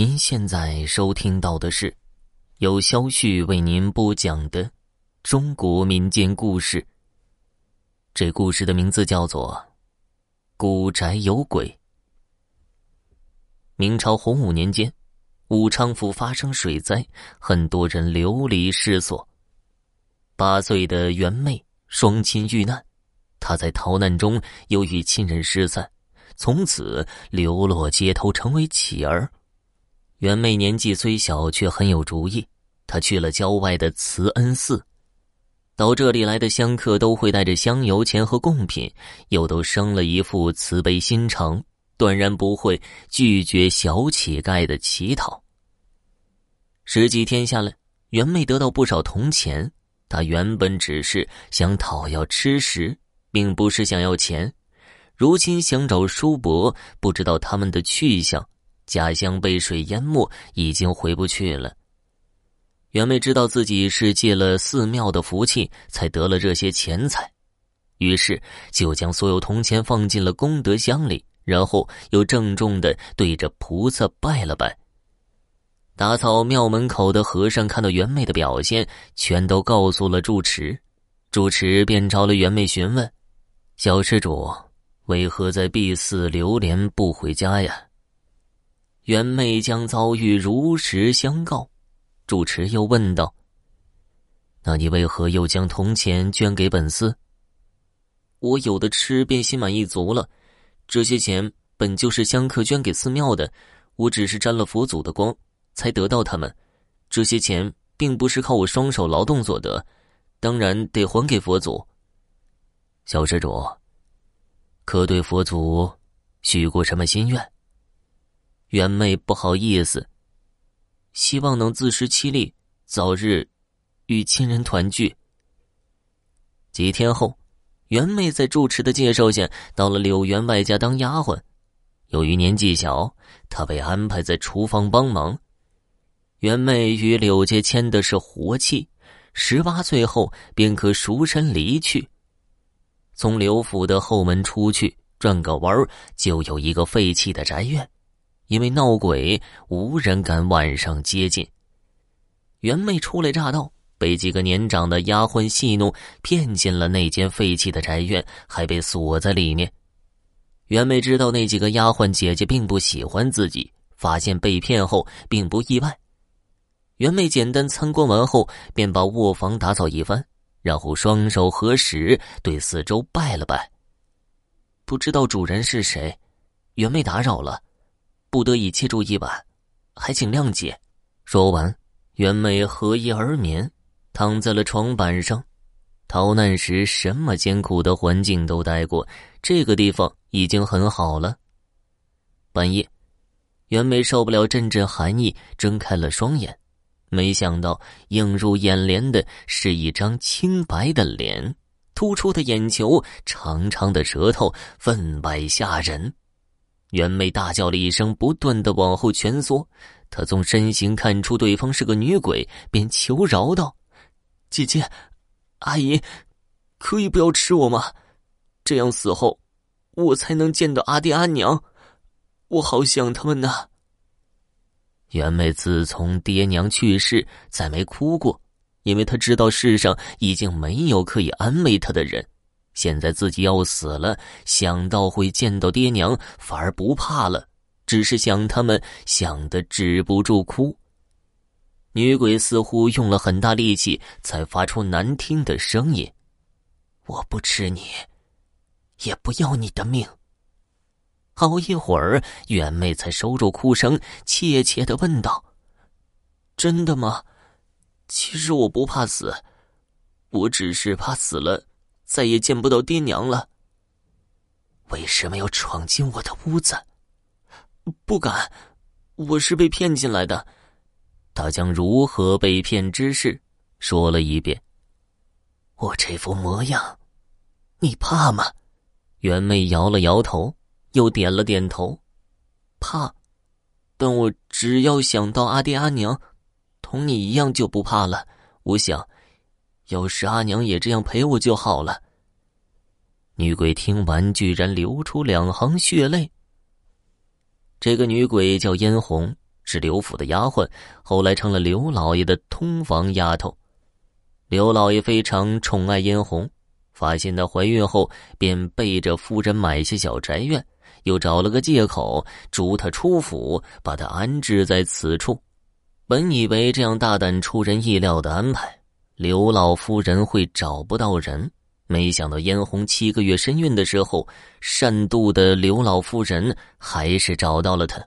您现在收听到的是由肖旭为您播讲的中国民间故事。这故事的名字叫做《古宅有鬼》。明朝洪武年间，武昌府发生水灾，很多人流离失所。八岁的袁妹双亲遇难，她在逃难中又与亲人失散，从此流落街头，成为乞儿。袁妹年纪虽小，却很有主意。她去了郊外的慈恩寺，到这里来的香客都会带着香油钱和贡品，又都生了一副慈悲心肠，断然不会拒绝小乞丐的乞讨。十几天下来，袁妹得到不少铜钱。她原本只是想讨要吃食，并不是想要钱。如今想找叔伯，不知道他们的去向。家乡被水淹没，已经回不去了。袁妹知道自己是借了寺庙的福气才得了这些钱财，于是就将所有铜钱放进了功德箱里，然后又郑重的对着菩萨拜了拜。打扫庙门口的和尚看到袁妹的表现，全都告诉了住持，住持便找了袁妹询问：“小施主，为何在敝寺流连不回家呀？”袁妹将遭遇如实相告，主持又问道：“那你为何又将铜钱捐给本寺？”我有的吃，便心满意足了。这些钱本就是香客捐给寺庙的，我只是沾了佛祖的光，才得到他们。这些钱并不是靠我双手劳动所得，当然得还给佛祖。小施主，可对佛祖许过什么心愿？袁妹不好意思，希望能自食其力，早日与亲人团聚。几天后，袁妹在住持的介绍下到了柳员外家当丫鬟。由于年纪小，她被安排在厨房帮忙。袁妹与柳家签的是活契，十八岁后便可赎身离去。从刘府的后门出去，转个弯就有一个废弃的宅院。因为闹鬼，无人敢晚上接近。袁妹初来乍到，被几个年长的丫鬟戏弄，骗进了那间废弃的宅院，还被锁在里面。袁妹知道那几个丫鬟姐姐并不喜欢自己，发现被骗后并不意外。袁妹简单参观完后，便把卧房打扫一番，然后双手合十，对四周拜了拜。不知道主人是谁，袁妹打扰了。不得已借住一晚，还请谅解。说完，袁妹合衣而眠，躺在了床板上。逃难时什么艰苦的环境都待过，这个地方已经很好了。半夜，袁梅受不了阵阵寒意，睁开了双眼，没想到映入眼帘的是一张清白的脸，突出的眼球，长长的舌头，分外吓人。袁妹大叫了一声，不断的往后蜷缩。她从身形看出对方是个女鬼，便求饶道：“姐姐，阿姨，可以不要吃我吗？这样死后，我才能见到阿爹阿娘。我好想他们呐。”袁妹自从爹娘去世，再没哭过，因为她知道世上已经没有可以安慰她的人。现在自己要死了，想到会见到爹娘，反而不怕了，只是想他们，想的止不住哭。女鬼似乎用了很大力气，才发出难听的声音：“我不吃你，也不要你的命。”好一会儿，袁妹才收住哭声，怯怯的问道：“真的吗？其实我不怕死，我只是怕死了。”再也见不到爹娘了。为什么要闯进我的屋子？不敢，我是被骗进来的。他将如何被骗之事说了一遍。我这副模样，你怕吗？袁妹摇了摇头，又点了点头。怕，但我只要想到阿爹阿娘，同你一样就不怕了。我想。要是阿娘也这样陪我就好了。女鬼听完，居然流出两行血泪。这个女鬼叫嫣红，是刘府的丫鬟，后来成了刘老爷的通房丫头。刘老爷非常宠爱嫣红，发现她怀孕后，便背着夫人买下小宅院，又找了个借口逐她出府，把她安置在此处。本以为这样大胆出人意料的安排，刘老夫人会找不到人，没想到嫣红七个月身孕的时候，善妒的刘老夫人还是找到了她。